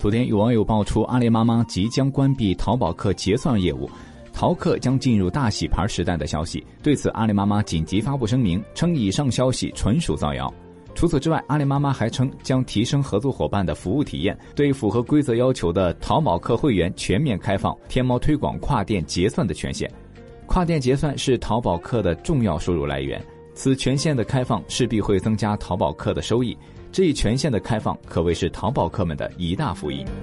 昨天有网友爆出，阿里妈妈即将关闭淘宝客结算业务，淘客将进入大洗牌时代的消息。对此，阿里妈妈紧急发布声明，称以上消息纯属造谣。除此之外，阿里妈妈还称将提升合作伙伴的服务体验，对符合规则要求的淘宝客会员全面开放天猫推广跨店结算的权限。跨店结算是淘宝客的重要收入来源，此权限的开放势必会增加淘宝客的收益。这一权限的开放可谓是淘宝客们的一大福音。